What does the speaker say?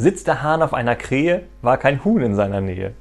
Sitzt der Hahn auf einer Krähe, war kein Huhn in seiner Nähe.